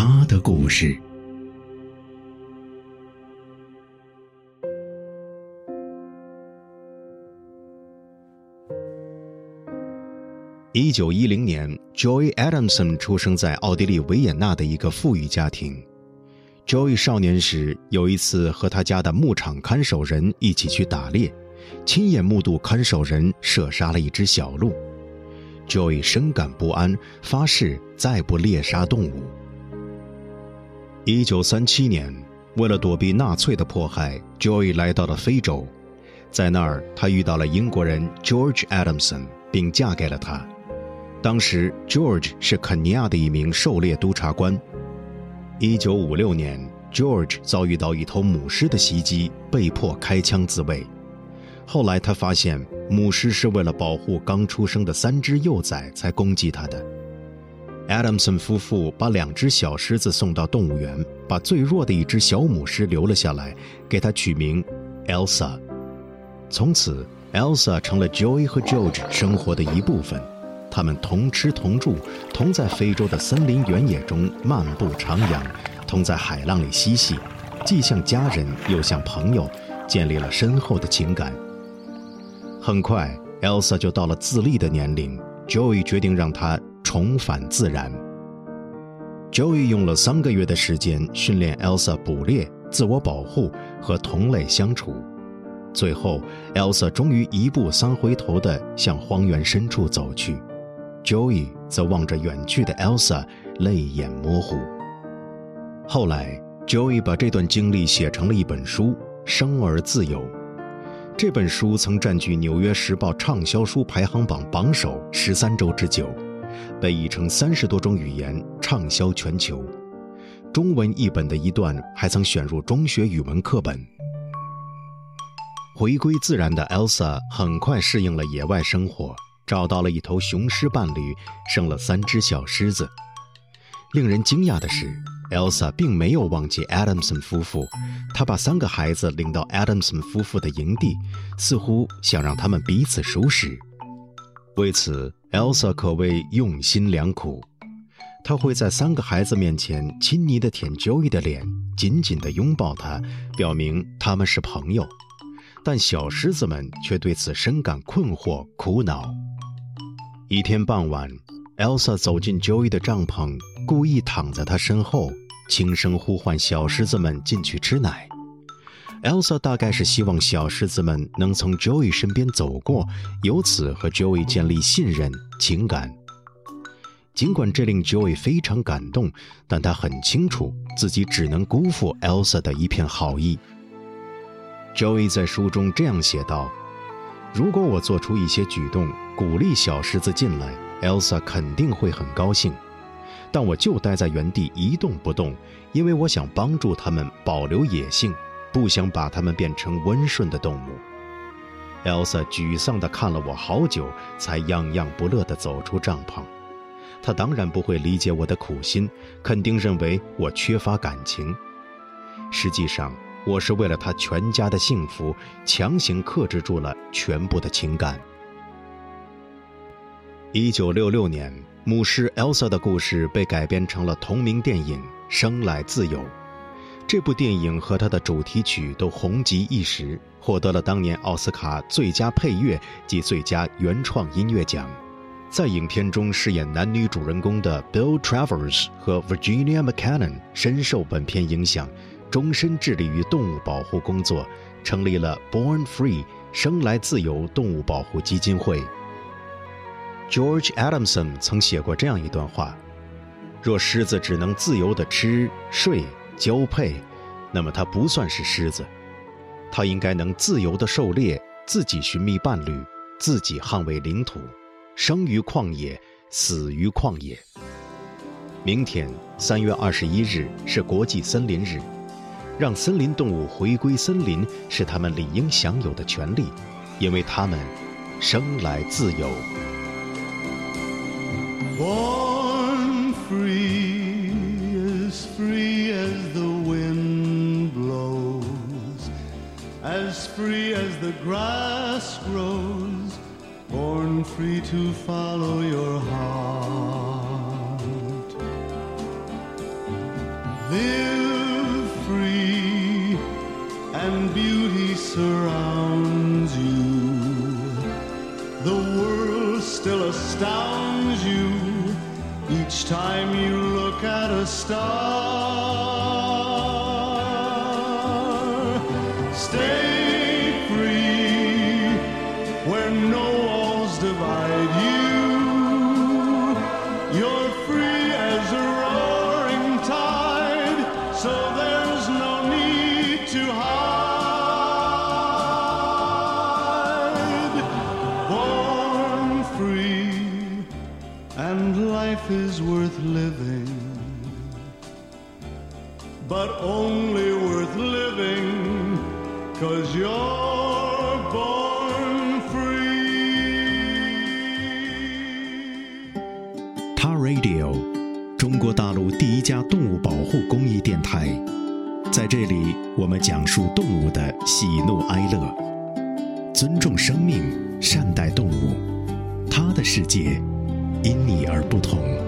他的故事。一九一零年，Joy Adamson 出生在奥地利维也纳的一个富裕家庭。Joy 少年时有一次和他家的牧场看守人一起去打猎，亲眼目睹看守人射杀了一只小鹿。Joy 深感不安，发誓再不猎杀动物。一九三七年，为了躲避纳粹的迫害，Joy 来到了非洲，在那儿他遇到了英国人 George Adamson，并嫁给了他。当时，George 是肯尼亚的一名狩猎督察官。一九五六年，George 遭遇到一头母狮的袭击，被迫开枪自卫。后来他发现。母狮是为了保护刚出生的三只幼崽才攻击他的。Adamson 夫妇把两只小狮子送到动物园，把最弱的一只小母狮留了下来，给它取名 Elsa。从此，Elsa 成了 Joy 和 George 生活的一部分。他们同吃同住，同在非洲的森林原野中漫步徜徉，同在海浪里嬉戏，既像家人又像朋友，建立了深厚的情感。很快，Elsa 就到了自立的年龄。Joey 决定让她重返自然。Joey 用了三个月的时间训练 Elsa 捕猎、自我保护和同类相处。最后，Elsa 终于一步三回头地向荒原深处走去。Joey 则望着远去的 Elsa，泪眼模糊。后来，Joey 把这段经历写成了一本书《生而自由》。这本书曾占据《纽约时报》畅销书排行榜榜首十三周之久，被译成三十多种语言，畅销全球。中文译本的一段还曾选入中学语文课本。回归自然的 Elsa 很快适应了野外生活，找到了一头雄狮伴侣，生了三只小狮子。令人惊讶的是。Elsa 并没有忘记 Adamson 夫妇，她把三个孩子领到 Adamson 夫妇的营地，似乎想让他们彼此熟识。为此，Elsa 可谓用心良苦。她会在三个孩子面前亲昵地舔 Joey 的脸，紧紧地拥抱他，表明他们是朋友。但小狮子们却对此深感困惑、苦恼。一天傍晚。Elsa 走进 Joey 的帐篷，故意躺在他身后，轻声呼唤小狮子们进去吃奶。Elsa 大概是希望小狮子们能从 Joey 身边走过，由此和 Joey 建立信任情感。尽管这令 Joey 非常感动，但他很清楚自己只能辜负 Elsa 的一片好意。Joey 在书中这样写道：“如果我做出一些举动，鼓励小狮子进来。” Elsa 肯定会很高兴，但我就待在原地一动不动，因为我想帮助他们保留野性，不想把他们变成温顺的动物。Elsa 沮丧地看了我好久，才样样不乐地走出帐篷。他当然不会理解我的苦心，肯定认为我缺乏感情。实际上，我是为了他全家的幸福，强行克制住了全部的情感。一九六六年，母狮 Elsa 的故事被改编成了同名电影《生来自由》。这部电影和它的主题曲都红极一时，获得了当年奥斯卡最佳配乐及最佳原创音乐奖。在影片中饰演男女主人公的 Bill Travers 和 Virginia McCann 深受本片影响，终身致力于动物保护工作，成立了 Born Free 生来自由动物保护基金会。George Adamson 曾写过这样一段话：若狮子只能自由地吃、睡、交配，那么它不算是狮子。它应该能自由地狩猎，自己寻觅伴侣，自己捍卫领土，生于旷野，死于旷野。明天三月二十一日是国际森林日，让森林动物回归森林是他们理应享有的权利，因为他们生来自由。As the grass grows, born free to follow your heart. Live free, and beauty surrounds you. The world still astounds you each time you look at a star. Life is worth living, but only worth living cause you're born free. Ta Radio，中国大陆第一家动物保护公益电台，在这里我们讲述动物的喜怒哀乐，尊重生命，善待动物，它的世界因你而不同。